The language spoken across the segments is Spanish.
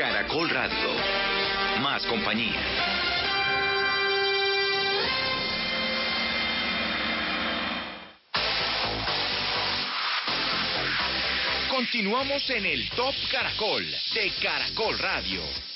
Caracol Radio. Más compañía. Continuamos en el Top Caracol de Caracol Radio.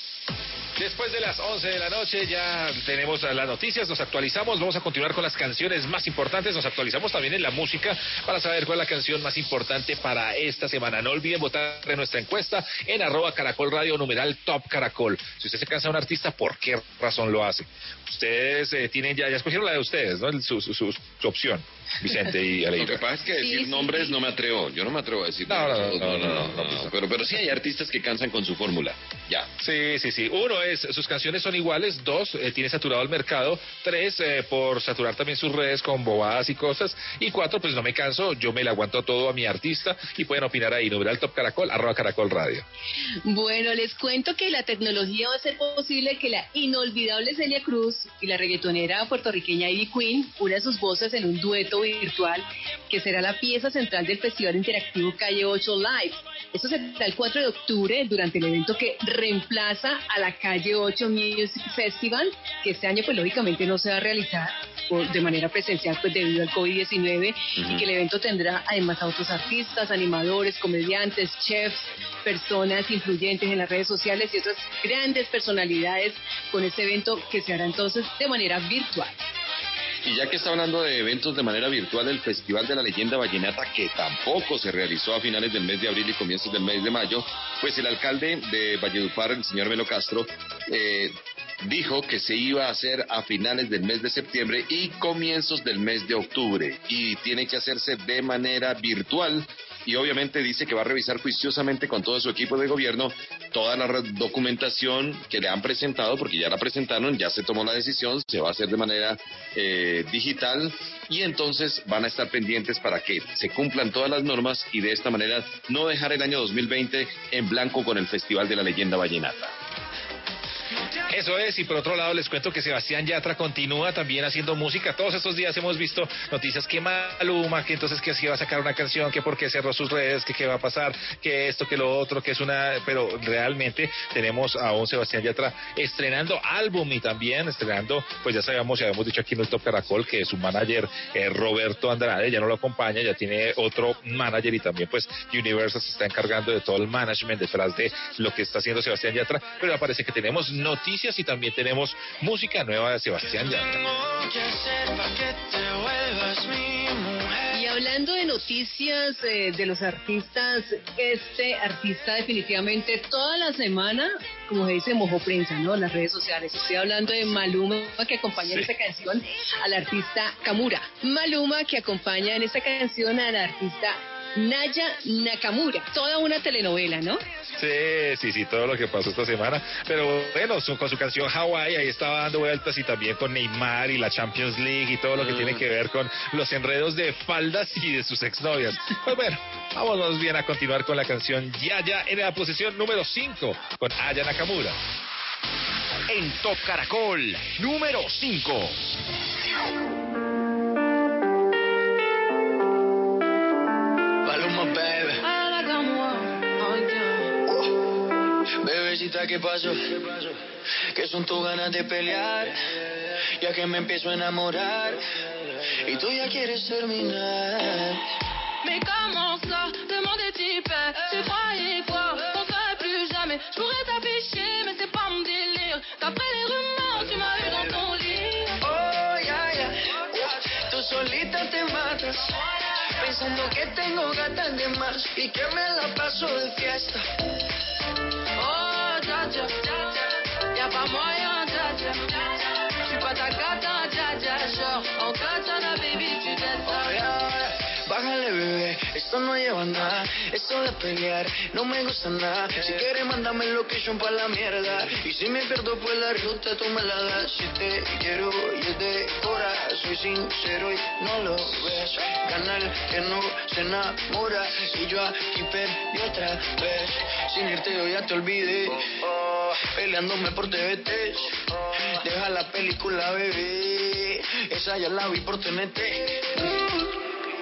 Después de las 11 de la noche ya tenemos las noticias, nos actualizamos, vamos a continuar con las canciones más importantes, nos actualizamos también en la música para saber cuál es la canción más importante para esta semana. No olviden votar en nuestra encuesta en arroba caracol radio numeral top caracol. Si usted se cansa de un artista, ¿por qué razón lo hace? Ustedes eh, tienen ya, ya escogieron la de ustedes, ¿no? Su, su, su, su opción. Vicente y Aleida. Lo que pasa es que decir nombres no me atrevo. Yo no me atrevo a decir No, no, nombres. no, no, no, no, no. Pero, pero sí hay artistas que cansan con su fórmula. Ya. Sí, sí, sí. Uno es, sus canciones son iguales. Dos, eh, tiene saturado el mercado. Tres, eh, por saturar también sus redes con bobadas y cosas. Y cuatro, pues no me canso, yo me le aguanto todo a mi artista y pueden opinar ahí. Numeral Top Caracol, arroba Caracol Radio. Bueno, les cuento que la tecnología va a hacer posible que la inolvidable Celia Cruz y la reggaetonera puertorriqueña Ivy Queen unan sus voces en un dueto virtual que será la pieza central del Festival Interactivo Calle 8 Live. Esto será el 4 de octubre durante el evento que reemplaza a la Calle 8 Music Festival, que este año pues lógicamente no se va a realizar por- de manera presencial pues debido al COVID-19 y que el evento tendrá además a otros artistas, animadores, comediantes, chefs, personas influyentes en las redes sociales y otras grandes personalidades con este evento que se hará entonces de manera virtual. Y ya que está hablando de eventos de manera virtual, el Festival de la Leyenda Vallenata, que tampoco se realizó a finales del mes de abril y comienzos del mes de mayo, pues el alcalde de Valledupar, el señor Melo Castro, eh, dijo que se iba a hacer a finales del mes de septiembre y comienzos del mes de octubre. Y tiene que hacerse de manera virtual. Y obviamente dice que va a revisar juiciosamente con todo su equipo de gobierno toda la documentación que le han presentado, porque ya la presentaron, ya se tomó la decisión, se va a hacer de manera eh, digital y entonces van a estar pendientes para que se cumplan todas las normas y de esta manera no dejar el año 2020 en blanco con el Festival de la Leyenda Vallenata. Eso es, y por otro lado les cuento que Sebastián Yatra continúa también haciendo música. Todos estos días hemos visto noticias que Maluma, que entonces que si va a sacar una canción, que por qué cerró sus redes, que qué va a pasar, que esto, que lo otro, que es una... Pero realmente tenemos a un Sebastián Yatra estrenando álbum y también estrenando, pues ya sabíamos, ya habíamos dicho aquí en el Top Caracol que su manager eh, Roberto Andrade ya no lo acompaña, ya tiene otro manager y también pues Universal se está encargando de todo el management detrás de lo que está haciendo Sebastián Yatra, pero parece que tenemos noticias y también tenemos música nueva de Sebastián Yatra. Y hablando de noticias eh, de los artistas, este artista definitivamente toda la semana, como se dice, mojó prensa, ¿no? En las redes sociales. Estoy hablando de Maluma que acompaña en esta canción al artista Kamura. Maluma que acompaña en esta canción al artista Naya Nakamura. Toda una telenovela, ¿no? Sí, sí, sí, todo lo que pasó esta semana. Pero bueno, su- con su canción Hawaii ahí estaba dando vueltas y también con Neymar y la Champions League y todo lo que tiene que ver con los enredos de faldas y de sus exnovias. Pues bueno, vamos más bien a continuar con la canción Yaya en la posición número 5 con Aya Nakamura. En Top Caracol, número 5. ¿Qué pasó? ¿Qué son tus ganas de pelear? Ya que me empiezo a enamorar y tú ya quieres terminar. Mais comment ça Demandez type, tu croyais quoi On serait plus jamais. Je pourrais t'afficher, mais c'est pas mon délire. D'après les rumeurs, tu m'as eu dans ton lit. Oh, ya, ya. Tú solita te matas. Pensando que tengo gatas de más y que me la paso de fiesta. Pas moyen, dja dja. J'suis pas ta. Genre, en katana, baby, tu ya. Bájale, bebé, esto no lleva nada. Esto de pelear no me gusta nada. Si quieres, mándame location pa' la mierda. Y si me pierdo, pues la ruta tú me la das. Si te quiero y es de cora, soy sincero y no lo ves. Canal que no se enamora. Y yo aquí perdí otra vez. Sin irte, yo ya te olvidé. Peleándome por TVT. Deja la película, bebé. Esa ya la vi por TNT.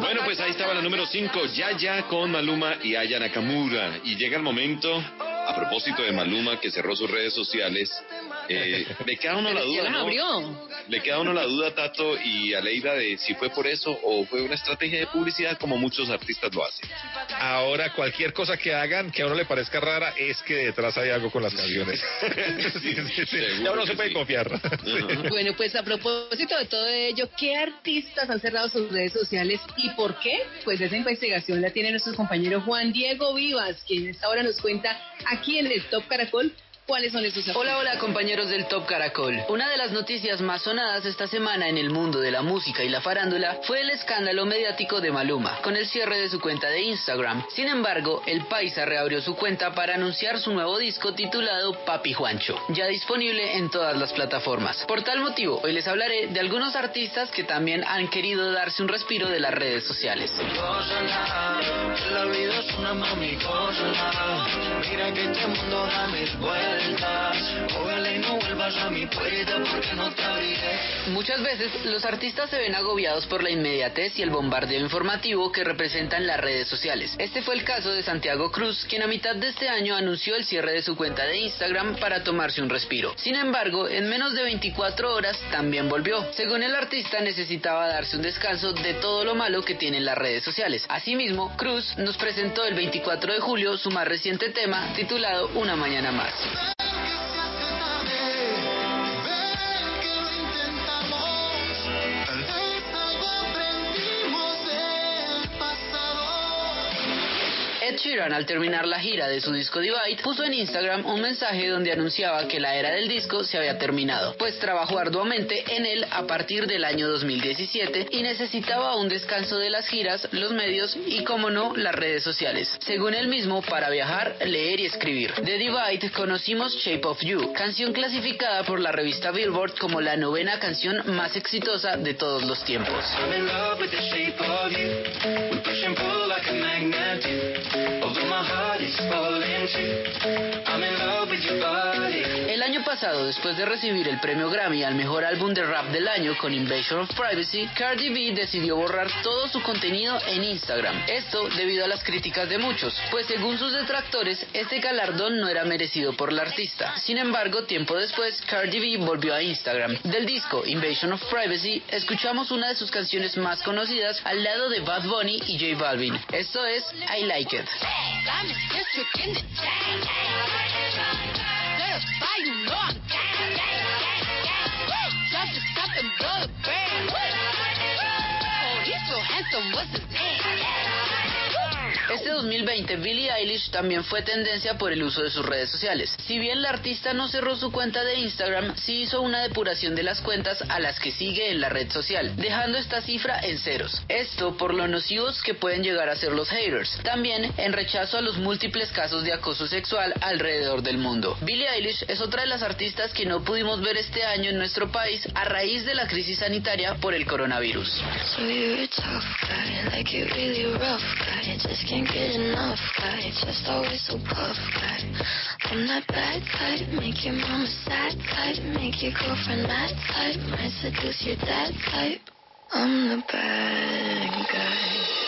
Bueno, pues ahí estaba la número 5, Yaya con Maluma y Aya Nakamura. Y llega el momento, a propósito de Maluma, que cerró sus redes sociales, eh, le queda uno la duda, ¿no? abrió. Le queda uno la duda, Tato y Aleida, de si fue por eso o fue una estrategia de publicidad como muchos artistas lo hacen. Ahora, cualquier cosa que hagan que a uno le parezca rara es que detrás hay algo con las canciones. Sí, sí, sí. Seguro Ya uno se puede sí. confiar. Bueno, pues a propósito de todo ello, ¿qué artistas han cerrado sus redes sociales y por qué? Pues esa investigación la tiene nuestro compañero Juan Diego Vivas, quien esta hora nos cuenta aquí en el Top Caracol cuáles son esos artistas. Hola, hola compañeros del Top Caracol. Una de las noticias más sonadas esta semana en el mundo de la música y la farándula fue el escándalo mediático de Maluma, con el cierre de su cuenta de Instagram. Sin embargo, el Paisa reabrió su cuenta para anunciar su nuevo disco titulado Papi Juancho, ya disponible en todas las plataformas. Por tal motivo, hoy les hablaré de algunos artistas que también han querido darse un respiro de las redes sociales. Gózala, que la vida es una mami, gózala. Mira que este mundo da mil vueltas. Muchas veces los artistas se ven agobiados por la inmediatez y el bombardeo informativo que representan las redes sociales. Este fue el caso de Santiago Cruz, quien a mitad de este año anunció el cierre de su cuenta de Instagram para tomarse un respiro. Sin embargo, en menos de 24 horas también volvió. Según el artista, necesitaba darse un descanso de todo lo malo que tienen las redes sociales. Asimismo, Cruz nos presentó el 24 de julio su más reciente tema titulado Una mañana más. Ed Sheeran, al terminar la gira de su disco Divide, puso en Instagram un mensaje donde anunciaba que la era del disco se había terminado, pues trabajó arduamente en él a partir del año 2017 y necesitaba un descanso de las giras, los medios y, como no, las redes sociales. Según él mismo, para viajar, leer y escribir. De Divide conocimos Shape of You, canción clasificada por la revista Billboard como la novena canción más exitosa de todos los tiempos. El año pasado, después de recibir el premio Grammy al mejor álbum de rap del año con Invasion of Privacy, Cardi B decidió borrar todo su contenido en Instagram. Esto debido a las críticas de muchos, pues según sus detractores, este galardón no era merecido por la artista. Sin embargo, tiempo después, Cardi B volvió a Instagram. Del disco Invasion of Privacy, escuchamos una de sus canciones más conocidas al lado de Bad Bunny y J Balvin. Esto es I Like It. Diamonds district in the chain. Certified, you know I'm gang, gang, gang, gang. Drop the top and blow the brand. Oh, he's so handsome, what's his name? Este 2020, Billie Eilish también fue tendencia por el uso de sus redes sociales. Si bien la artista no cerró su cuenta de Instagram, sí hizo una depuración de las cuentas a las que sigue en la red social, dejando esta cifra en ceros. Esto por lo nocivos que pueden llegar a ser los haters. También en rechazo a los múltiples casos de acoso sexual alrededor del mundo. Billie Eilish es otra de las artistas que no pudimos ver este año en nuestro país a raíz de la crisis sanitaria por el coronavirus. So you're a tough guy, like you really rough guy. Just get enough guy, just always so puff guy. I'm that bad type, make your mama sad type, make your girlfriend mad type, might seduce your dad type. I'm the bad guy.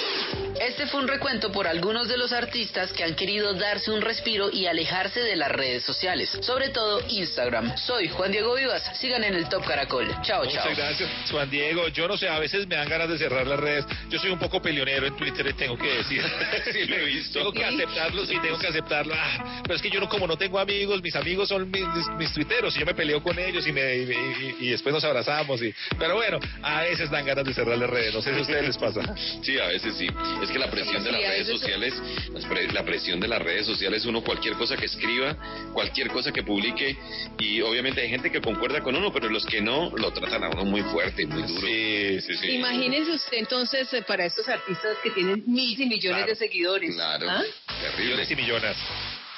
Este fue un recuento por algunos de los artistas que han querido darse un respiro y alejarse de las redes sociales, sobre todo Instagram. Soy Juan Diego Vivas, sigan en el Top Caracol. Chao, chao. Muchas gracias, Juan Diego. Yo no sé, a veces me dan ganas de cerrar las redes. Yo soy un poco peleonero en Twitter, tengo que decir. Sí, lo he visto. Tengo que aceptarlo, sí, tengo que aceptarlo. Ah, pero es que yo no, como no tengo amigos, mis amigos son mis, mis, mis tuiteros y yo me peleo con ellos y, me, y, y- y después nos abrazamos. Y, pero bueno, a veces dan ganas de cerrar las redes. No sé si a ustedes les pasa. Sí, a veces sí. Es que la presión de las redes sociales, las pre- la presión de las redes sociales, uno cualquier cosa que escriba, cualquier cosa que publique, y obviamente hay gente que concuerda con uno, pero los que no, lo tratan a uno muy fuerte, muy duro. Sí, sí, sí. Imagínense usted entonces eh, para estos artistas que tienen miles y millones Claro, de seguidores. claro. ¿ah? Terrible. Millones y millones.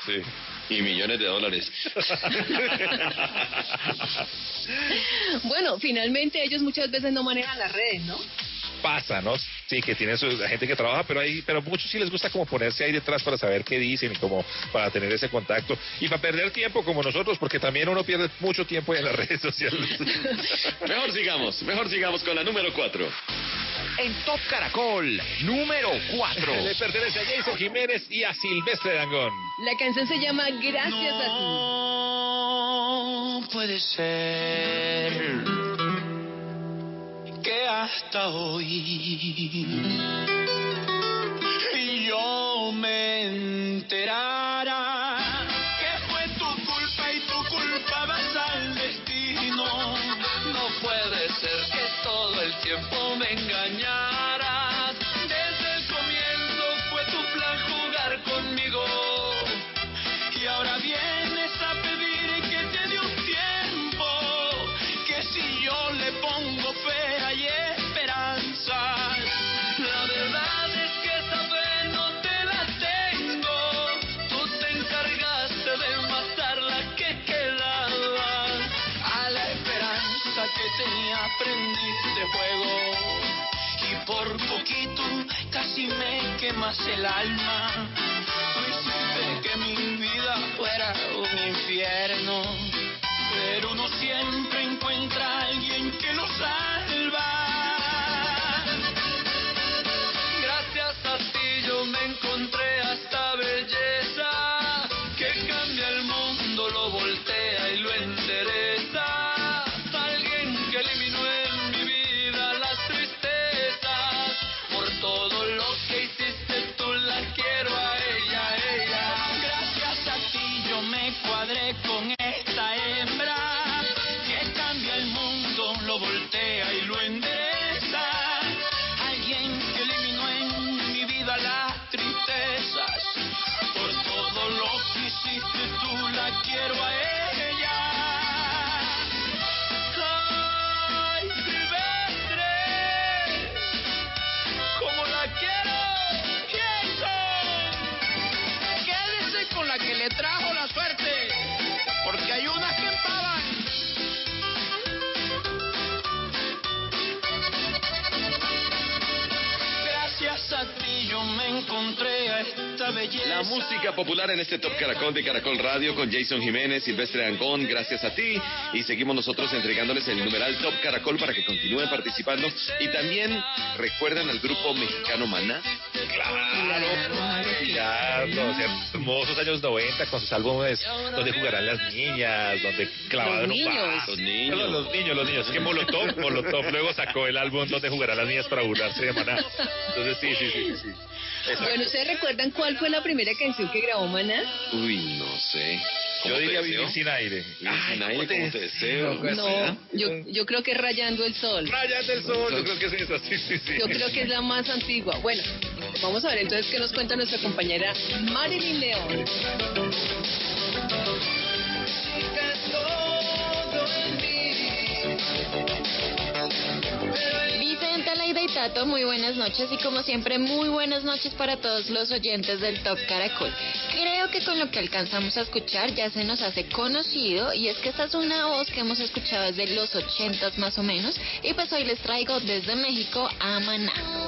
Sí. Y millones de dólares. Bueno, finalmente ellos muchas veces no manejan las redes, ¿no? Pasa, ¿no? Sí, que tienen su la gente que trabaja, pero hay, pero muchos sí les gusta como ponerse ahí detrás para saber qué dicen y como para tener ese contacto y para perder tiempo como nosotros, porque también uno pierde mucho tiempo en las redes sociales. mejor sigamos, mejor sigamos con la número 4. En Top Caracol, número 4. Le pertenece a Jason Jiménez y a Silvestre Dangón. La canción se llama Gracias a No puede ser hasta hoy. Yo me enterara Y por poquito casi me quemas el alma. Tú hiciste que mi vida fuera un infierno. Pero uno siempre encuentra a alguien que lo salva. La música popular en este Top Caracol de Caracol Radio con Jason Jiménez, Silvestre Angón, gracias a ti. Y seguimos nosotros entregándoles el numeral Top Caracol para que continúen participando. Y también recuerdan al grupo mexicano Maná. Claro, ya los hermosos años 90 con sus álbumes donde jugarán las niñas, donde clavado Los en un niños. bar. Los niños. Perdón, los niños, los niños. Es que Molotov, Molotov luego sacó el álbum donde jugarán las niñas para burlarse de Maná. Entonces sí, sí, sí, sí. Exacto. Bueno, ¿ustedes recuerdan cuál fue la primera canción que grabó Maná? Uy, no sé. ¿Cómo Yo diría vivir sin aire. Vivir sin aire, ¿cómo te deseo? Pues, No, yo, yo creo que es Rayando el Sol. Rayas del sol, yo creo que es esa, sí, sí, sí. Yo creo que es la más antigua. Bueno, vamos a ver entonces qué nos cuenta nuestra compañera Marilyn León. Vicente, Aleida y Tato, muy buenas noches y como siempre muy buenas noches para todos los oyentes del Top Caracol. Creo que con lo que alcanzamos a escuchar ya se nos hace conocido y es que esta es una voz que hemos escuchado desde los ochentas más o menos y pues hoy les traigo desde México a Maná.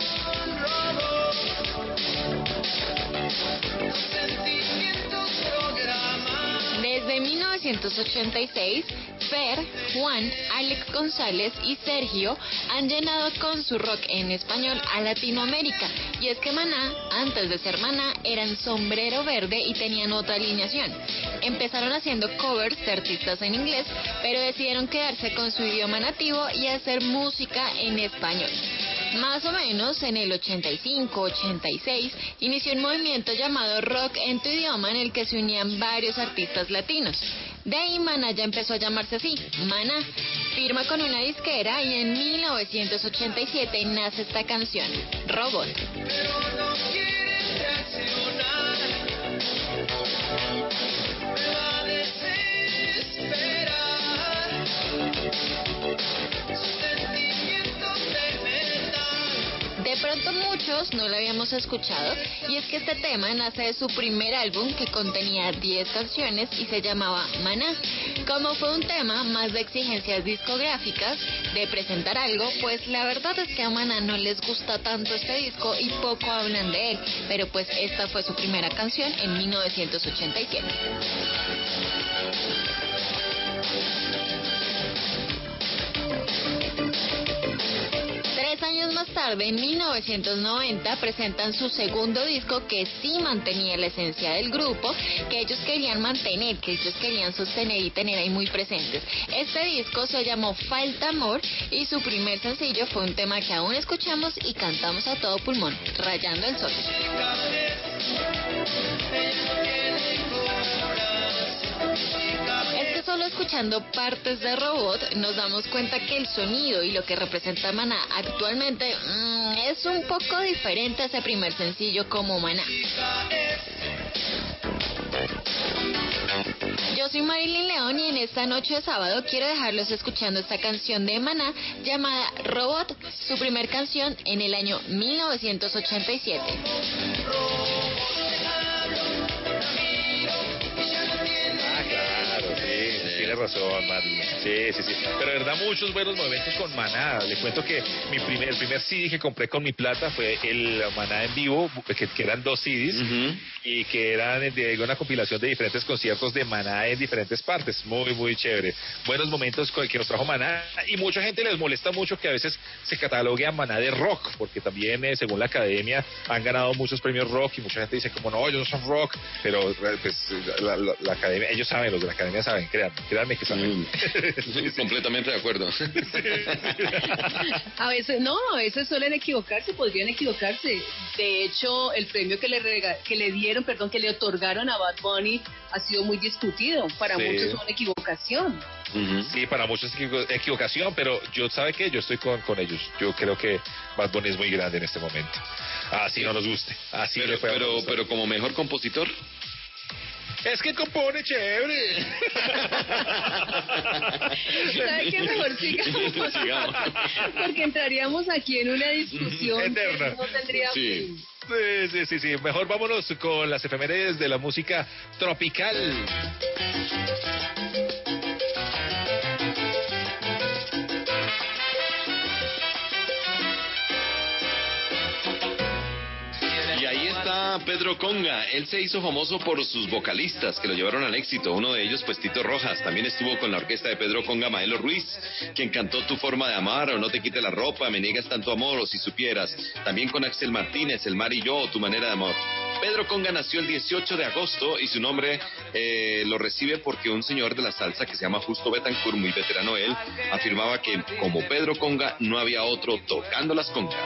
Desde 1986, Fer, Juan, Alex González y Sergio han llenado con su rock en español a Latinoamérica. Y es que Maná, antes de ser Maná, eran sombrero verde y tenían otra alineación. Empezaron haciendo covers de artistas en inglés, pero decidieron quedarse con su idioma nativo y hacer música en español. Más o menos en el 85-86 inició un movimiento llamado Rock en tu idioma en el que se unían varios artistas latinos. De ahí Maná ya empezó a llamarse así, Maná. Firma con una disquera y en 1987 nace esta canción, Robot. Pronto muchos no lo habíamos escuchado, y es que este tema nace de su primer álbum que contenía 10 canciones y se llamaba Maná. Como fue un tema más de exigencias discográficas, de presentar algo, pues la verdad es que a Maná no les gusta tanto este disco y poco hablan de él, pero pues esta fue su primera canción en 1987. Años más tarde, en 1990, presentan su segundo disco que sí mantenía la esencia del grupo, que ellos querían mantener, que ellos querían sostener y tener ahí muy presentes. Este disco se llamó Falta Amor y su primer sencillo fue un tema que aún escuchamos y cantamos a todo pulmón, Rayando el Sol. Solo escuchando partes de Robot nos damos cuenta que el sonido y lo que representa Maná actualmente mm, es un poco diferente a ese primer sencillo como Maná. Yo soy Marilyn León y en esta noche de sábado quiero dejarlos escuchando esta canción de Maná llamada Robot, su primer canción en el año 1987. Tiene razón, Marlon. Sí, sí, sí. Pero de verdad, muchos buenos momentos con Maná. Le cuento que mi primer, el primer CD que compré con mi plata fue el Maná en vivo, que, que eran dos CDs y que eran de una compilación de diferentes conciertos de Maná en diferentes partes. Muy, muy chévere. Buenos momentos con- que nos trajo Maná y mucha gente les molesta mucho que a veces se catalogue a Maná de rock, porque también, eh, según la academia, han ganado muchos premios rock y mucha gente dice como no, ellos no son rock, pero pues la, la- la academia, ellos saben, los de la academia saben, créanme, saben. Completamente de acuerdo. A veces no, a veces suelen equivocarse, podrían equivocarse. De hecho, el premio que le rega- que le dieron, perdón, que le otorgaron a Bad Bunny ha sido muy discutido. Para Sí. muchos es una equivocación. Sí, para muchos es equivo- equivocación, pero yo, ¿sabe qué? Yo estoy con, con ellos. Yo creo que Bad Bunny es muy grande en este momento. Así no nos guste. Así Pero, le fue pero, pero como mejor compositor. Es que compone chévere. ¿Sabe qué? Mejor sigamos. Sigamos. Porque entraríamos aquí en una discusión que Eterna. no tendría Sí. fin. Sí, sí, sí, sí. Mejor vámonos con las efemérides de la música tropical. Pedro Conga. Él se hizo famoso por sus vocalistas que lo llevaron al éxito. Uno de ellos, pues Tito Rojas. También estuvo con la orquesta de Pedro Conga, Maelo Ruiz, quien cantó Tu forma de amar o No te quite la ropa, Me niegas tanto amor o Si supieras. También con Axel Martínez, El mar y yo Tu manera de amor. Pedro Conga nació el 18 de agosto y su nombre eh, lo recibe porque un señor de la salsa que se llama Justo Betancourt, muy veterano él, afirmaba que como Pedro Conga no había otro tocando las congas.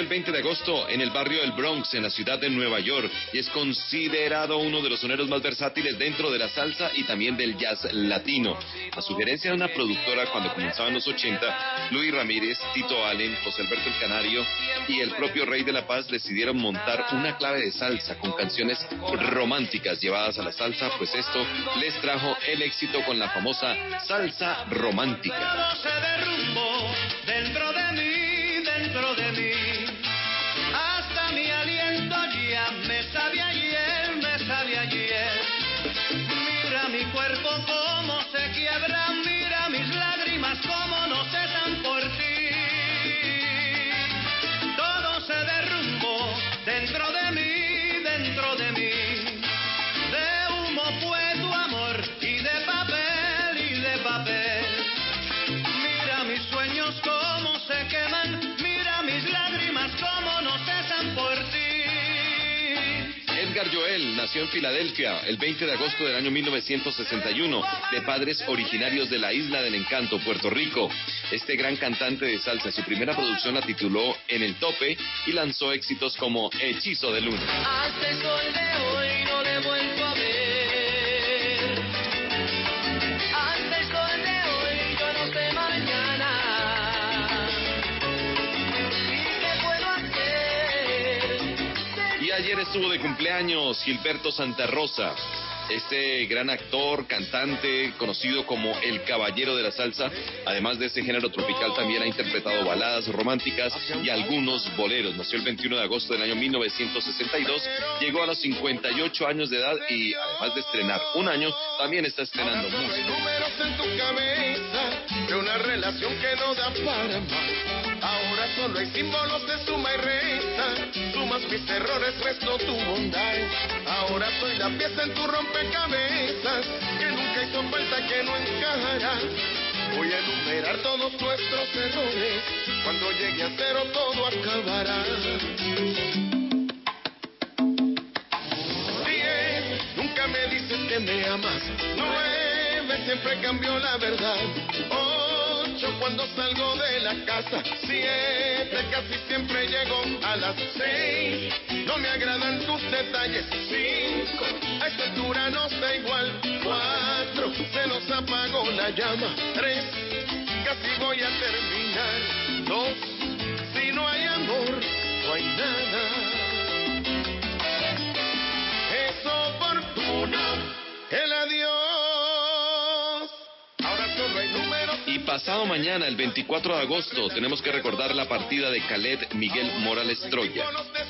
El 20 de agosto en el barrio del Bronx, en la ciudad de Nueva York, y es considerado uno de los soneros más versátiles dentro de la salsa y también del jazz latino. A sugerencia de una productora cuando comenzaban los 80, Luis Ramírez, Tito Allen, José Alberto el Canario y el propio Rey de la Paz decidieron montar una clave de salsa con canciones románticas llevadas a la salsa, pues esto les trajo el éxito con la famosa salsa romántica. Joel nació en Filadelfia el 20 de agosto del año 1961, de padres originarios de la Isla del Encanto, Puerto Rico. Este gran cantante de salsa, su primera producción la tituló En el Tope y lanzó éxitos como Hechizo de Luna. Ayer estuvo de cumpleaños Gilberto Santa Rosa. Este gran actor, cantante, conocido como el caballero de la salsa, además de este género tropical, también ha interpretado baladas románticas y algunos boleros. Nació el 21 de agosto del año 1962, llegó a los 58 años de edad y además de estrenar un año, también está estrenando música. Solo hay símbolos de suma y resta. Sumas mis errores, resto tu bondad. Ahora soy la pieza en tu rompecabezas que nunca hizo falta que no encajará. Voy a enumerar todos nuestros errores. Cuando llegue a cero todo acabará. Diez, nunca me dices que me amas. Nueve, siempre cambió la verdad. Cuando salgo de la casa. Siete, casi siempre llego a las seis. No me agradan tus detalles. Cinco, a esta altura no está igual. Cuatro, se nos apagó la llama. Tres, casi voy a terminar. Dos, si no hay amor, no hay nada pasado mañana, el 24 de agosto, tenemos que recordar la partida de Khaled Miguel Morales Troya.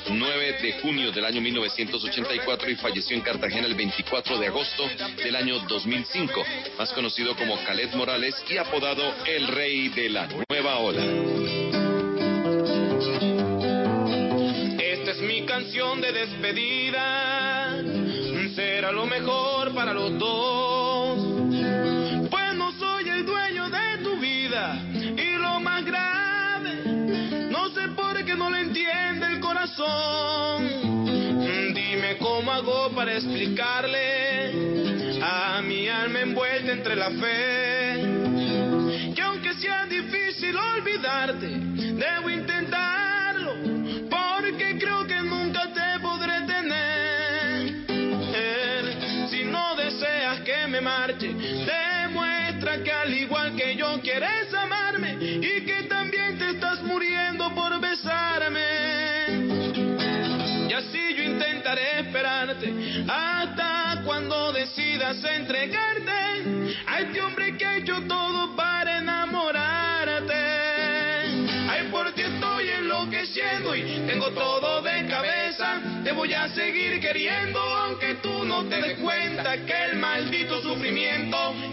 9 de junio del año 1984 y falleció en Cartagena el 24 de agosto del año 2005, más conocido como Khaled Morales y apodado el rey de la nueva ola. Esta es mi canción de despedida. Será lo mejor para los dos. Dime cómo hago para explicarle a mi alma envuelta entre la fe. Que aunque sea difícil olvidarte, debo intentarlo, porque creo que nunca te podré tener. Si no deseas que me marche, demuestra que al igual que yo quieres amarme y que también te estás muriendo por besarme. Esperarte hasta cuando decidas entregarte a este hombre que ha hecho todo para enamorarte. Ay, por ti estoy enloqueciendo y tengo todo de cabeza. Te voy a seguir queriendo, aunque tú no te des cuenta que el sufrimiento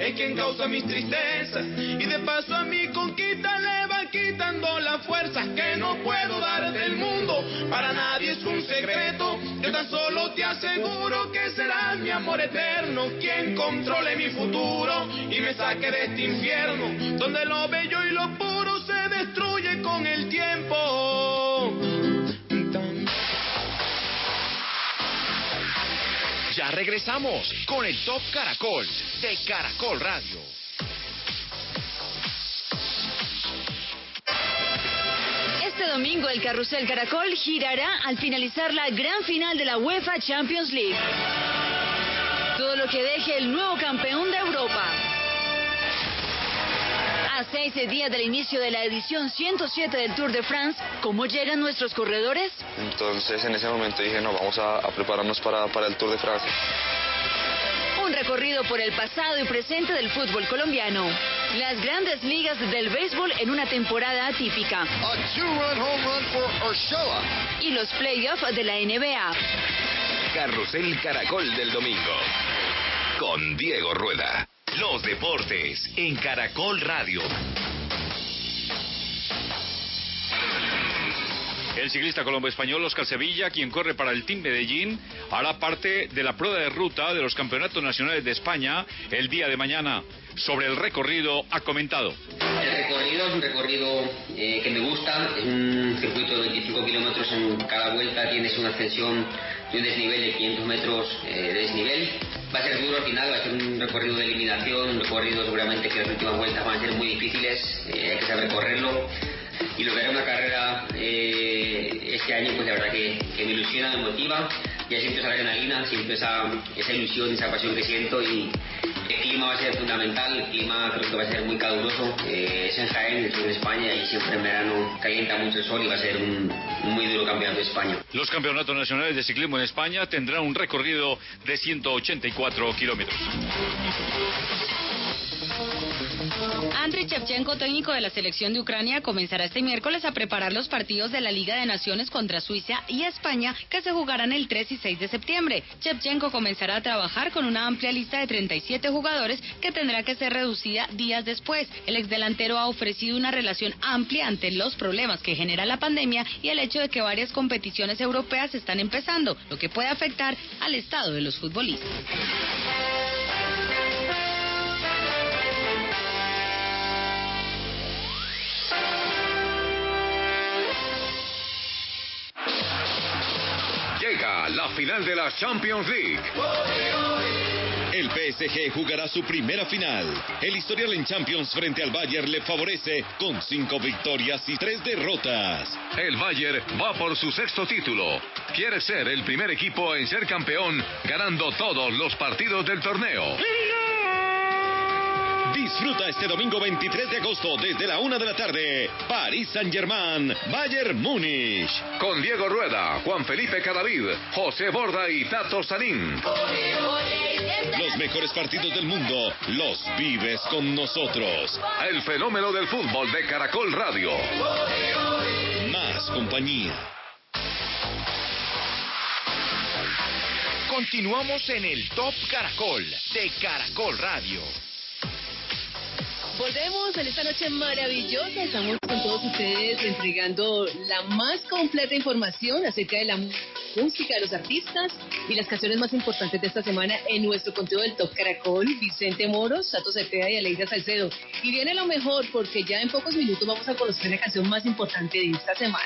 es quien causa mis tristezas. Y de paso a mi conquista le va quitando las fuerzas que no puedo dar del mundo. Para nadie es un secreto, yo tan solo te aseguro que serás mi amor eterno quien controle mi futuro y me saque de este infierno donde lo bello y lo puro se destruye con el tiempo. Ya regresamos con el Top Caracol de Caracol Radio. Este domingo el Carrusel Caracol girará al finalizar la gran final de la UEFA Champions League. Todo lo que deje el nuevo campeón de Europa. A seis días del inicio de la edición 107 del Tour de France, ¿cómo llegan nuestros corredores? Entonces en ese momento dije, no, vamos a, a prepararnos para, para el Tour de Francia. Un recorrido por el pasado y presente del fútbol colombiano. Las grandes ligas del béisbol en una temporada atípica. Y los playoffs de la NBA. Carrusel Caracol del domingo. Con Diego Rueda. Los deportes en Caracol Radio. El ciclista colombo-español Oscar Sevilla, quien corre para el Team Medellín, hará parte de la prueba de ruta de los campeonatos nacionales de España el día de mañana. Sobre el recorrido ha comentado. El recorrido es un recorrido eh, que me gusta, es un circuito de 25 kilómetros en cada vuelta, tienes una ascensión de un desnivel de 500 metros eh, de desnivel. Va a ser duro al final, va a ser un recorrido de eliminación, un recorrido seguramente que las últimas vueltas van a ser muy difíciles, eh, hay que saber correrlo. Y lo que hará una carrera eh, este año, pues la verdad que, que me ilusiona, me motiva. Ya siento esa adrenalina, siento esa, esa ilusión, esa pasión que siento y el clima va a ser fundamental, el clima creo que va a ser muy caluroso. Eh, es en Jaén, estoy en España y siempre en verano calienta mucho el sol y va a ser un, un muy duro campeonato de España. Los campeonatos nacionales de ciclismo en España tendrán un recorrido de 184 kilómetros. Andriy Shevchenko, técnico de la selección de Ucrania, comenzará este miércoles a preparar los partidos de la Liga de Naciones contra Suiza y España que se jugarán el 3 y 6 de septiembre. Shevchenko comenzará a trabajar con una amplia lista de 37 jugadores que tendrá que ser reducida días después. El exdelantero ha ofrecido una relación amplia ante los problemas que genera la pandemia y el hecho de que varias competiciones europeas están empezando, lo que puede afectar al estado de los futbolistas. La final de la Champions League. El PSG jugará su primera final. El historial en Champions frente al Bayern le favorece con cinco victorias y tres derrotas. El Bayern va por su sexto título. Quiere ser el primer equipo en ser campeón, ganando todos los partidos del torneo. Disfruta este domingo 23 de agosto desde la una de la tarde. París Saint-Germain, Bayern Múnich. Con Diego Rueda, Juan Felipe Cadavid, José Borda y Tato Sanín. Los mejores partidos del mundo los vives con nosotros. El fenómeno del fútbol de Caracol Radio. Más compañía. Continuamos en el Top Caracol de Caracol Radio. Volvemos en esta noche maravillosa. Estamos con todos ustedes entregando la más completa información acerca de la música de los artistas y las canciones más importantes de esta semana en nuestro contenido del Top Caracol. Vicente Moros, Sato Cepeda y Aleida Salcedo. Y viene lo mejor porque ya en pocos minutos vamos a conocer la canción más importante de esta semana.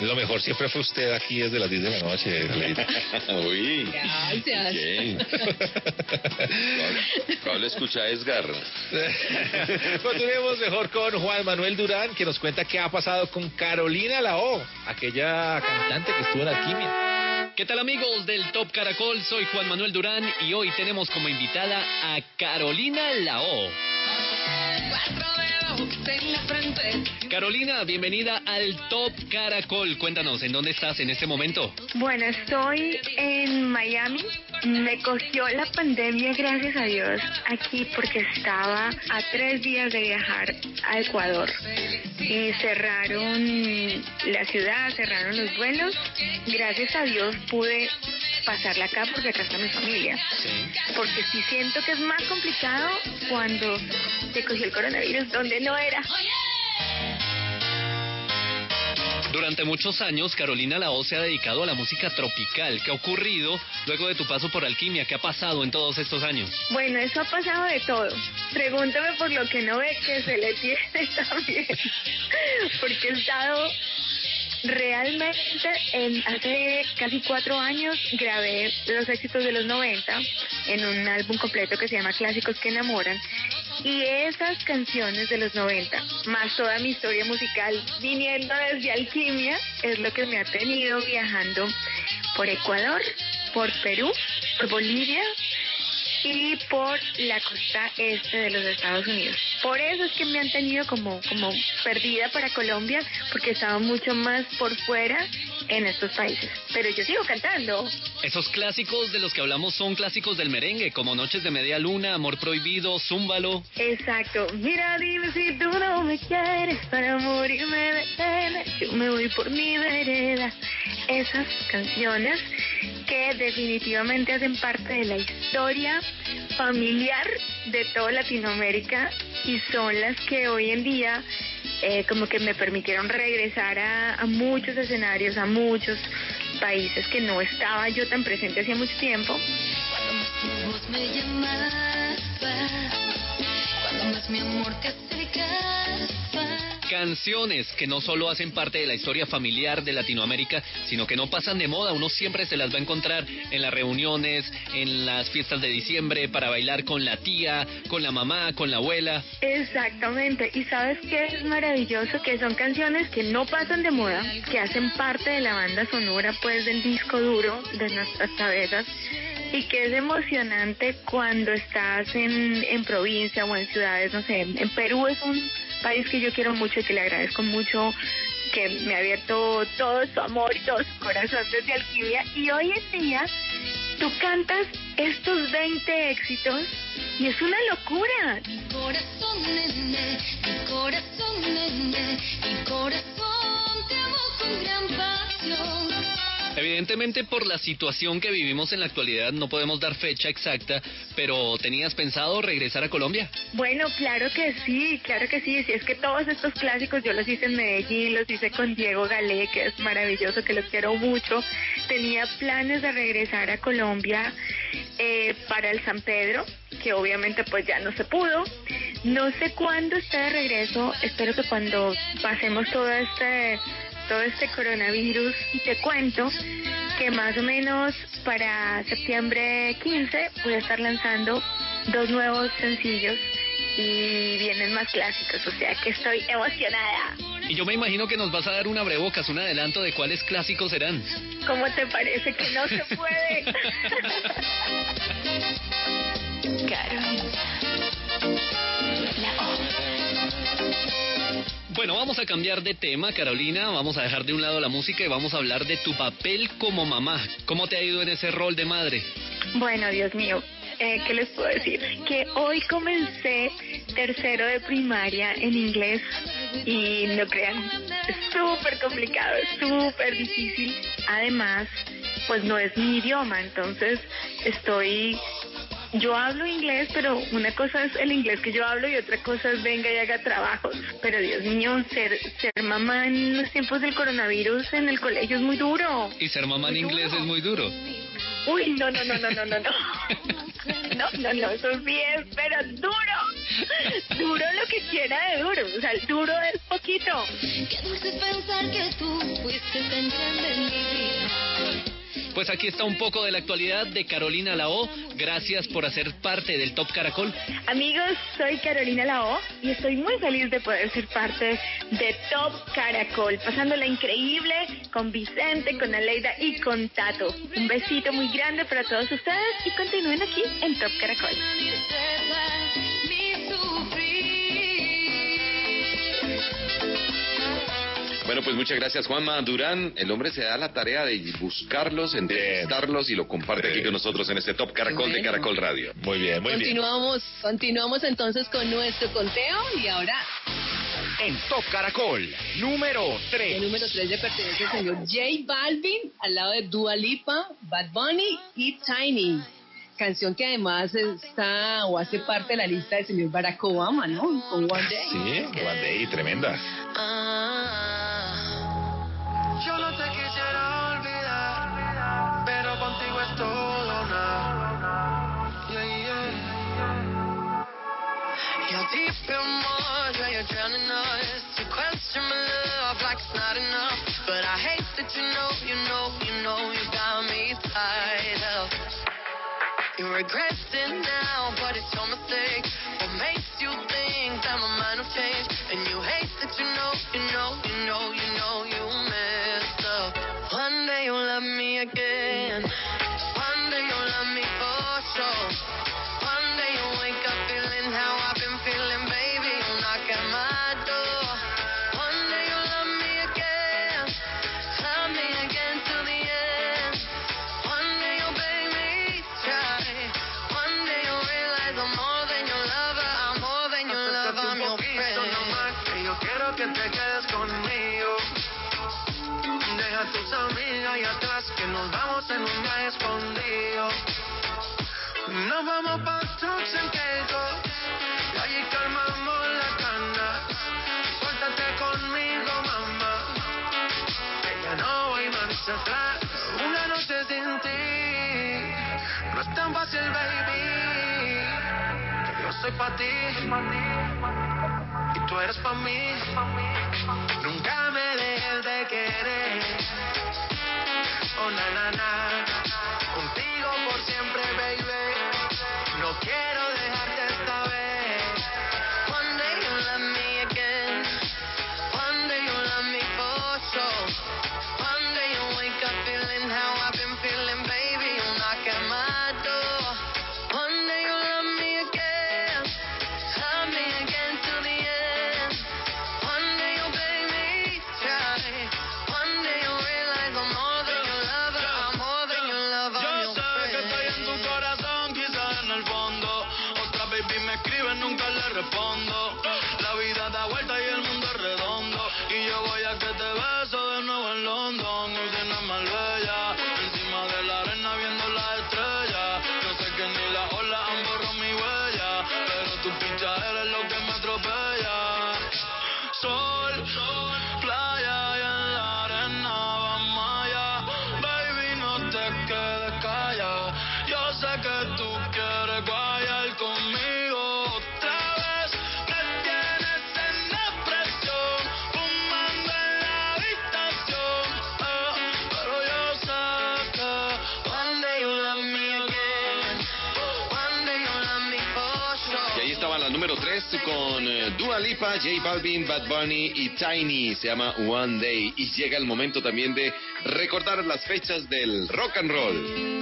Lo mejor siempre fue usted aquí desde las 10 de la noche. Uy. Gracias. Bien. ¿Cuál escucha Edgar? Continuemos mejor con Juan Manuel Durán, que nos cuenta qué ha pasado con Carolina Lao, aquella cantante que estuvo en Alquimia. ¿Qué tal amigos del Top Caracol? Soy Juan Manuel Durán y hoy tenemos como invitada a Carolina Lao. Carolina, bienvenida al Top Caracol. Cuéntanos, ¿en dónde estás en este momento? Bueno, estoy en Miami. Me cogió la pandemia, gracias a Dios, aquí porque estaba a tres días de viajar a Ecuador. Y cerraron la ciudad, cerraron los vuelos. Gracias a Dios pude pasarla acá porque acá está mi familia. Porque sí siento que es más complicado cuando te cogió el coronavirus donde no era. Durante muchos años, Carolina Lao se ha dedicado a la música tropical. ¿Qué ha ocurrido luego de tu paso por Alquimia? ¿Qué ha pasado en todos estos años? Bueno, eso ha pasado de todo. Pregúntame por lo que no ve que se le tiene también. Porque he estado realmente en, hace casi cuatro años grabé los éxitos de los 90 en un álbum completo que se llama Clásicos que enamoran. Y esas canciones de los 90, más toda mi historia musical viniendo desde Alquimia, es lo que me ha tenido viajando por Ecuador, por Perú, por Bolivia y por la costa este de los Estados Unidos. Por eso es que me han tenido como, como perdida para Colombia, porque estaba mucho más por fuera en estos países. Pero yo sigo cantando. Esos clásicos de los que hablamos son clásicos del merengue, como Noches de Media Luna, Amor Prohibido, Zúmbalo. Exacto. Mira, dime si tú no me quieres para morirme de pena. Yo me voy por mi vereda. Esas canciones que definitivamente hacen parte de la historia familiar de toda Latinoamérica y son las que hoy en día eh, como que me permitieron regresar a, muchos escenarios, a muchos países que no estaba yo tan presente hacía mucho tiempo. Voz me cuando más mi amor te acercaba. Canciones que no solo hacen parte de la historia familiar de Latinoamérica, sino que no pasan de moda. Uno siempre se las va a encontrar en las reuniones, en las fiestas de diciembre, para bailar con la tía, con la mamá, con la abuela. Exactamente. Y sabes qué es maravilloso, que son canciones que no pasan de moda, que hacen parte de la banda sonora, pues del disco duro de nuestras cabezas y que es emocionante cuando estás en, en provincia o en ciudades, no sé, en Perú es un país que yo quiero mucho y que le agradezco mucho que me ha abierto todo su amor y todo su corazón desde Alquimia y hoy en día tú cantas estos 20 éxitos y es una locura. Mi corazón, mi corazón, mi corazón te amo con gran pasión. Evidentemente por la situación que vivimos en la actualidad no podemos dar fecha exacta, pero ¿tenías pensado regresar a Colombia? Bueno, claro que sí, claro que sí. Si es que todos estos clásicos yo los hice en Medellín, los hice con Diego Galé, que es maravilloso, que los quiero mucho. Tenía planes de regresar a Colombia eh, para el San Pedro, que obviamente pues ya no se pudo. No sé cuándo esté de regreso, espero que cuando pasemos todo este todo este coronavirus y te cuento que más o menos para septiembre 15 voy a estar lanzando dos nuevos sencillos y vienen más clásicos, o sea que estoy emocionada. Y yo me imagino que nos vas a dar una abrebocas, un adelanto de cuáles clásicos serán. ¿Cómo te parece que no se puede? Bueno, vamos a cambiar de tema, Carolina. Vamos a dejar de un lado la música y vamos a hablar de tu papel como mamá. ¿Cómo te ha ido en ese rol de madre? Bueno, Dios mío, eh, ¿qué les puedo decir? Que hoy comencé tercero de primaria en inglés y no crean, súper complicado, súper difícil. Además, pues no es mi idioma, entonces estoy yo hablo inglés, pero una cosa es el inglés que yo hablo y otra cosa es venga y haga trabajos. Pero Dios mío, ser, ser mamá en los tiempos del coronavirus en el colegio es muy duro. Y ser mamá en inglés es muy duro. Uy, no, no, no, no, no, no, no. No, no, no, eso sí es, pero duro. Duro lo que quiera de duro. O sea, el duro es poquito. Qué dulce pensar que tú fuiste tan grande en mi vida. Pues aquí está un poco de la actualidad de Carolina Lao. Gracias por hacer parte del Top Caracol. Amigos, soy Carolina Lao y estoy muy feliz de poder ser parte de Top Caracol, pasándola increíble con Vicente, con Aleida y con Tato. Un besito muy grande para todos ustedes y continúen aquí en Top Caracol. Bueno, pues muchas gracias, Juanma Durán. El hombre se da la tarea de buscarlos, entrevistarlos y lo comparte aquí con nosotros en este Top Caracol de. Caracol Radio. Muy bien, continuamos, continuamos entonces con nuestro conteo y ahora En Top Caracol, número 3. el número 3 le pertenece al señor J Balvin al lado de Dua Lipa, Bad Bunny y Tiny. Canción que además está o hace parte de la lista del señor Barack Obama, ¿no? Con One Day. Sí, One Day, tremenda. I you know, you know, you know you got me tied up. You regret it now, but it's your mistake. What makes you think that my mind will change? And you hate that you know, you know, Una noche sin ti no es tan fácil, baby. Que yo soy pa' ti. y tú eres para mí. Nunca me dejes de querer. Oh, na, na, na. Con eh, Dua Lipa, J Balvin, Bad Bunny y Tiny. Se llama One Day. Y llega el momento también de recordar las fechas del rock and roll.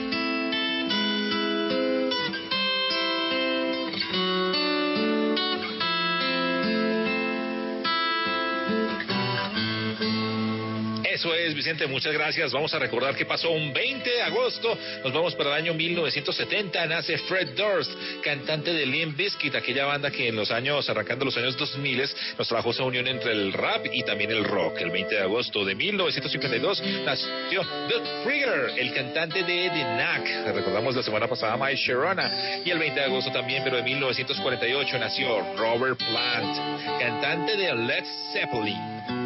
Eso es, Vicente, muchas gracias. Vamos a recordar que pasó un 20 de agosto. Nos vamos para el año 1970. Nace Fred Durst, cantante de Limp Bizkit, aquella banda que en los años, arrancando los años 2000, nos trajo esa unión entre el rap y también el rock. El 20 de agosto de 1952 nació The Trigger, el cantante de The Knack. Recordamos la semana pasada Mike Sharona. Y el 20 de agosto también, pero de 1948, nació Robert Plant, cantante de Led Zeppelin.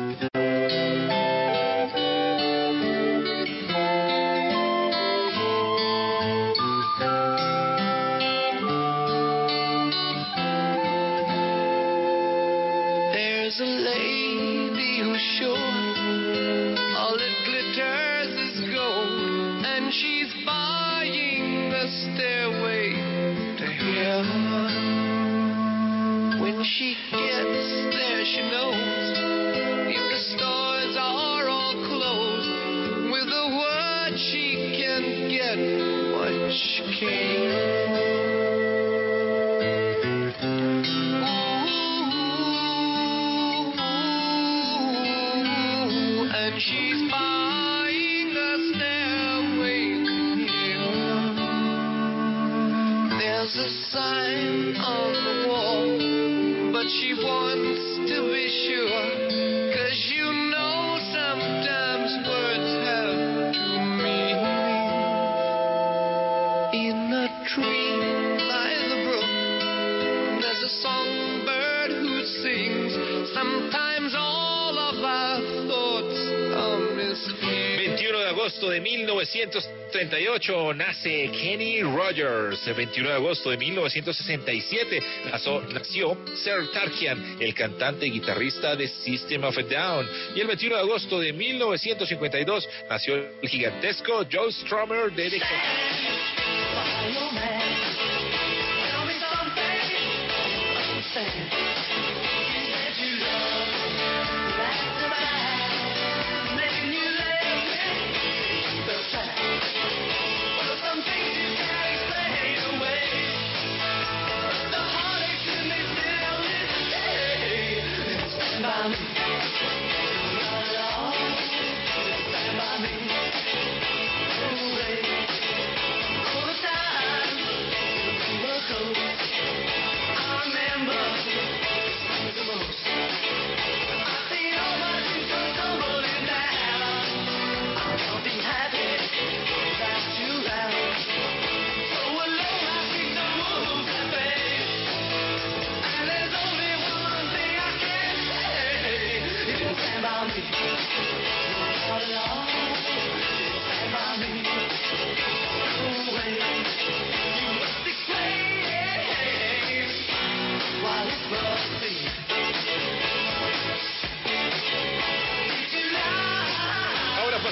Agosto de 1938 nace Kenny Rogers. El 21 de agosto de 1967 nació, Sir Tarkian, el cantante y guitarrista de System of a Down. Y el 21 de agosto de 1952 nació el gigantesco Joe Strummer de The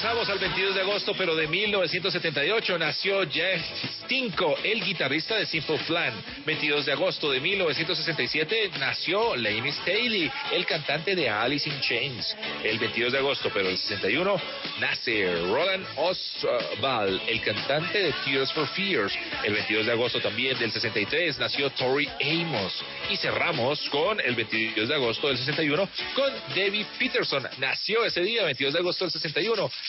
vamos al 22 de agosto, pero de 1978 nació Jeff Stinko, el guitarrista de Simple Plan. 22 de agosto de 1967 nació Laney Staley, el cantante de Alice in Chains. El 22 de agosto, pero del 61 nace Roland Oswald, el cantante de Tears for Fears. El 22 de agosto también del 63 nació Tori Amos. Y cerramos con el 22 de agosto del 61 con David Peterson. Nació ese día, 22 de agosto del 61,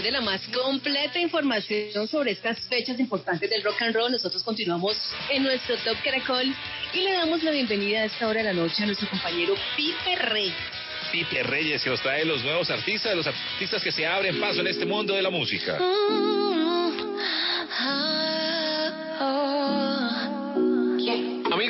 después de la más completa información sobre estas fechas importantes del rock and roll, nosotros continuamos en nuestro Top Caracol y le damos la bienvenida a esta hora de la noche a nuestro compañero Pipe Rey. Pipe Reyes, que nos trae los nuevos artistas, los artistas que se abren paso en este mundo de la música.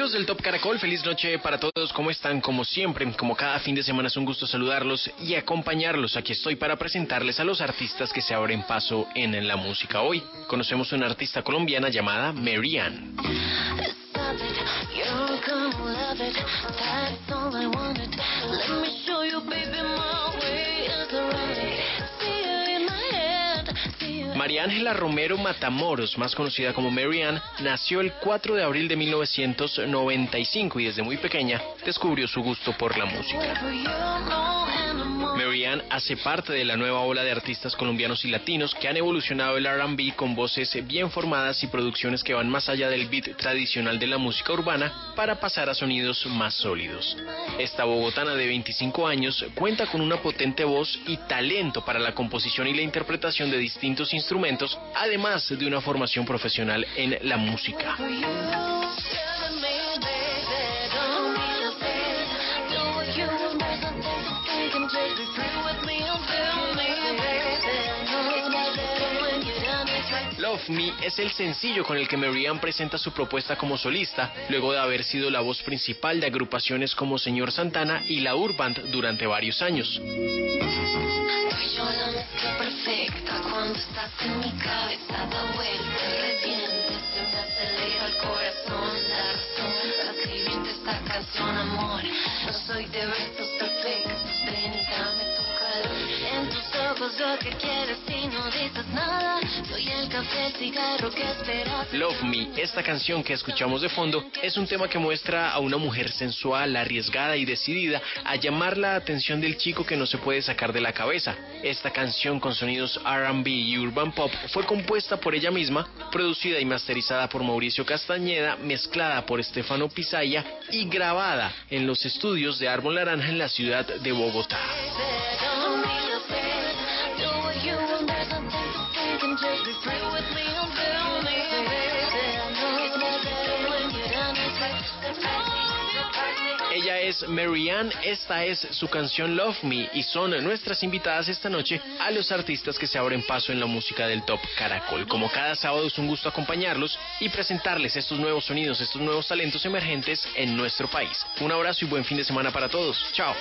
Amigos del Top Caracol, feliz noche para todos. ¿Cómo están? Como siempre, como cada fin de semana es un gusto saludarlos y acompañarlos. Aquí estoy para presentarles a los artistas que se abren paso en la música. Hoy conocemos a una artista colombiana llamada Marianne. María Ángela Romero Matamoros, más conocida como Marianne, nació el 4 de abril de 1995 y desde muy pequeña descubrió su gusto por la música. Marianne hace parte de la nueva ola de artistas colombianos y latinos que han evolucionado el R&B con voces bien formadas y producciones que van más allá del beat tradicional de la música urbana para pasar a sonidos más sólidos. Esta bogotana de 25 años cuenta con una potente voz y talento para la composición y la interpretación de distintos instrumentos, además de una formación profesional en la música. Love Me es el sencillo con el que Marianne presenta su propuesta como solista, luego de haber sido la voz principal de agrupaciones como Señor Santana y la Urband durante varios años. Ojos lo que quieres y no dices nada soy el café el cigarro que esperas Love Me, esta canción que escuchamos de fondo, es un tema que muestra a una mujer sensual, arriesgada y decidida a llamar la atención del chico que no se puede sacar de la cabeza. Esta canción con sonidos RB y urban pop fue compuesta por ella misma, producida y masterizada por Mauricio Castañeda, mezclada por Estefano Pisaya y grabada en los estudios de Árbol Naranja en la ciudad de Bogotá. Ella es Marianne, esta es su canción Love Me y son nuestras invitadas esta noche a los artistas que se abren paso en la música del Top Caracol. Como cada sábado es un gusto acompañarlos y presentarles estos nuevos sonidos, estos nuevos talentos emergentes en nuestro país. Un abrazo y buen fin de semana para todos. Chao.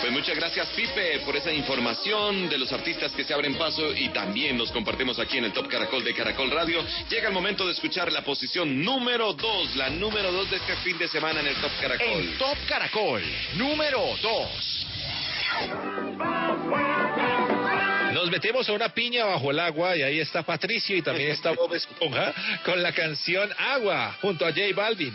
Pues muchas gracias Pipe por esa información de los artistas que se abren paso y también los compartimos aquí en el Top Caracol de Caracol Radio. Llega el momento de escuchar la posición número 2, la número 2 de este fin de semana en el Top Caracol. El Top Caracol, número 2. Nos metemos a una piña bajo el agua y ahí está Patricio y también está Bob Esponja con la canción Agua junto a J Balvin.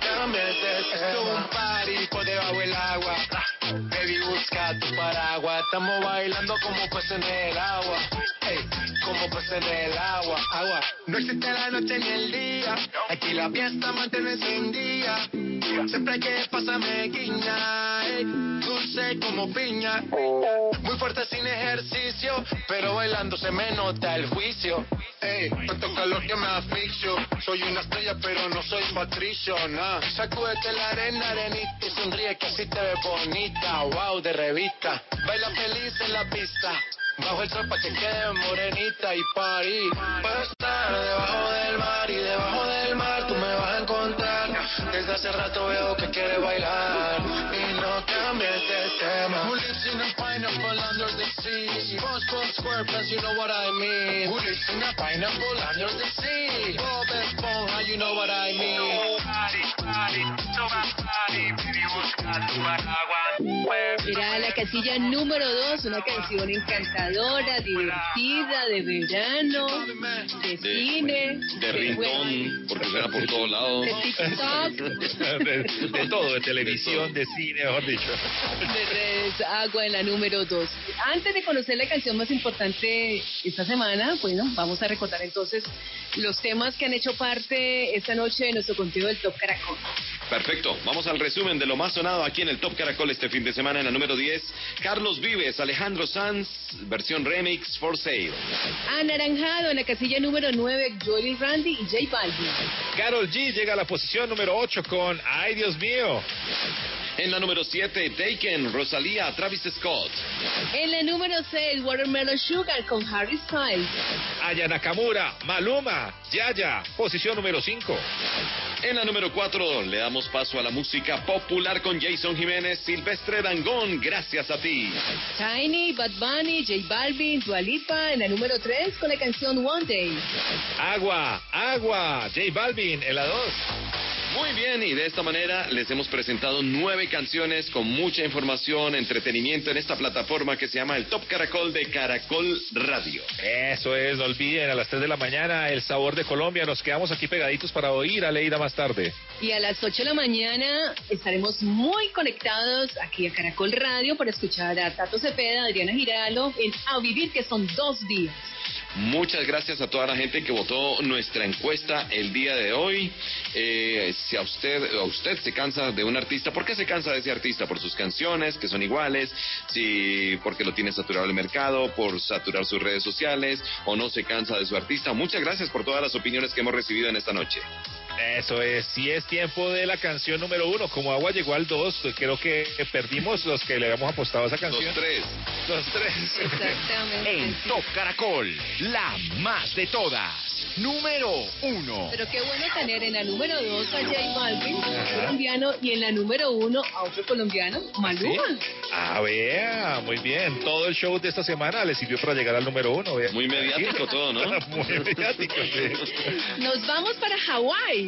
Esto es un party por debajo del agua. Baby, busca tu paraguas. Estamos bailando como peces en el agua. Ey, como peces en el agua. Agua. No existe la noche ni el día. Aquí la fiesta mantiene encendida. Siempre que pasa me guiña. Dulce como piña. Muy fuerte sin ejercicio. Pero bailando se me nota el juicio. Ey, tanto calor que me asfixio. Soy una estrella, pero no soy patricio, nah. Sacúdete la arena, arenita y sonríe que así te ves bonita. Wow, de revista. Baila feliz en la pista. Bajo el sol pa' que quede morenita y party. Puedo estar debajo del mar y debajo del mar tú me vas a encontrar. Desde hace rato veo que quieres bailar y no cambies de tema. Pineapple under the sea? SpongeBob SquarePants, you know what I mean. Who lives in a pineapple under the sea? Bob Esponja, you know what I mean. Party, party, party, baby, busca tu paraguas. Era la casilla número 2, una canción encantadora, divertida, de verano, de cine, De rintón, porque suena por todos lados. de TikTok, de, de todo, de televisión, de cine, mejor dicho. de redes, agua en la número 2. Antes de conocer la canción más importante esta semana, bueno, vamos a recordar entonces los temas que han hecho parte esta noche de nuestro contenido del Top Caracol. Perfecto, vamos al resumen de lo más sonado aquí en el Top Caracol este fin de semana en la número 10. Carlos Vives, Alejandro Sanz, versión remix for sale. Anaranjado en la casilla número 9, Jolie Randy y J Balvin. Carol G llega a la posición número 8 con Ay Dios mío. En la número 7, Taken, Rosalía, Travis Scott. En la número 6, Watermelon Sugar con Harry Styles. Aya Nakamura, Maluma, Yaya, posición número 5. En la número 4 le damos paso a la música popular con Jason Jiménez, Silvestre Dangón, gracias a ti. Tiny, Bad Bunny, J Balvin, Dua Lipa en la número 3 con la canción One Day. Agua, agua, J Balvin en la 2. Muy bien, y de esta manera les hemos presentado nueve canciones con mucha información, entretenimiento en esta plataforma que se llama el Top Caracol de Caracol Radio. Eso es, no olviden, a las 3 de la mañana, El Sabor de Colombia. Nos quedamos aquí pegaditos para oír a Leida más tarde. Y a las 8 de la mañana estaremos muy conectados aquí a Caracol Radio para escuchar a Tato Cepeda, Adriana Giralo en A Vivir, que son dos días. Muchas gracias a toda la gente que votó nuestra encuesta el día de hoy. Eh, si a usted, a usted se cansa de un artista, ¿por qué se cansa de ese artista? Por sus canciones, que son iguales, si porque lo tiene saturado el mercado, por saturar sus redes sociales, o no se cansa de su artista. Muchas gracias por todas las opiniones que hemos recibido en esta noche. Eso es, si es tiempo de la canción número uno. Como Agua llegó al dos, pues creo que perdimos los que le habíamos apostado a esa canción. Los tres. Los tres. Exactamente. En Top Caracol, la más de todas. Número uno. Pero qué bueno tener en la número dos a J Balvin, colombiano, y en la número uno a otro colombiano, Maluma. Ah, vea, muy bien. Todo el show de esta semana le sirvió para llegar al número uno. vea. Muy mediático todo, ¿no? muy mediático, sí. Nos vamos para Hawái,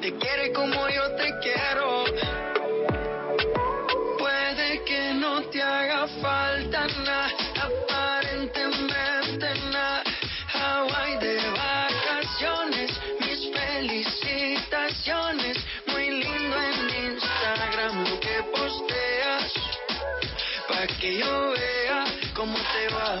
Te quiere como yo te quiero. Puede que no te haga falta nada, aparentemente nada. Hawaii de vacaciones, mis felicitaciones. Muy lindo en Instagram lo que posteas. Pa' que yo vea cómo te va,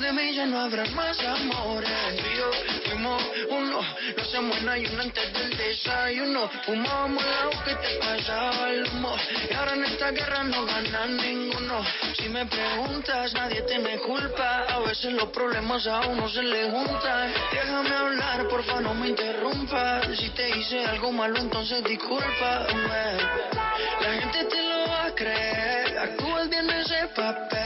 De mí ya no habrá más amores. Tú y yo fuimos uno. No hacemos nada y uno antes del desayuno. Fumábamos el agua que te pasaba el humo. Y ahora en esta guerra no gana ninguno. Si me preguntas, nadie tiene culpa. A veces los problemas a uno se le juntan. Déjame hablar, porfa, no me interrumpas. Si te hice algo malo, entonces discúlpame. La gente te lo va a creer. Actúas bien ese papel.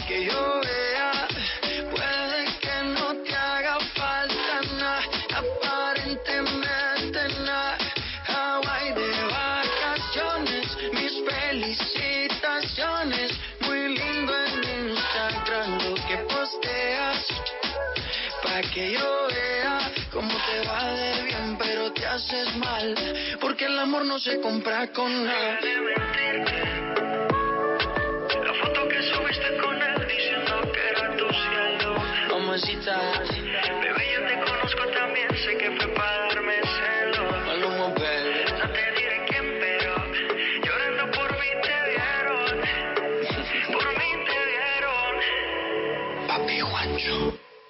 que yo vea cómo te va de bien, pero te haces mal. Porque el amor no se compra con nada. La foto que subiste con él diciendo que era tu cielo. Mamacita, bebé, yo te conozco también, sé que fue para darme celos. Maluma, baby. No te diré quién, pero llorando por mí te vieron. Por mí te vieron. Papi Juancho.